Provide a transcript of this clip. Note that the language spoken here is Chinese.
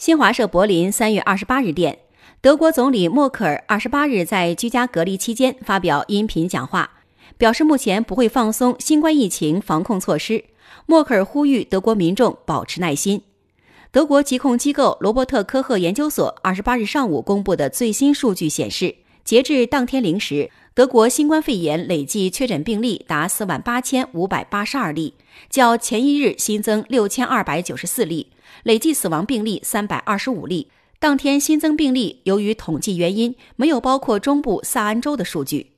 新华社柏林三月二十八日电，德国总理默克尔二十八日在居家隔离期间发表音频讲话，表示目前不会放松新冠疫情防控措施。默克尔呼吁德国民众保持耐心。德国疾控机构罗伯特科赫研究所二十八日上午公布的最新数据显示，截至当天零时，德国新冠肺炎累计确诊病例达四万八千五百八十二例，较前一日新增六千二百九十四例。累计死亡病例三百二十五例。当天新增病例由于统计原因没有包括中部萨安州的数据。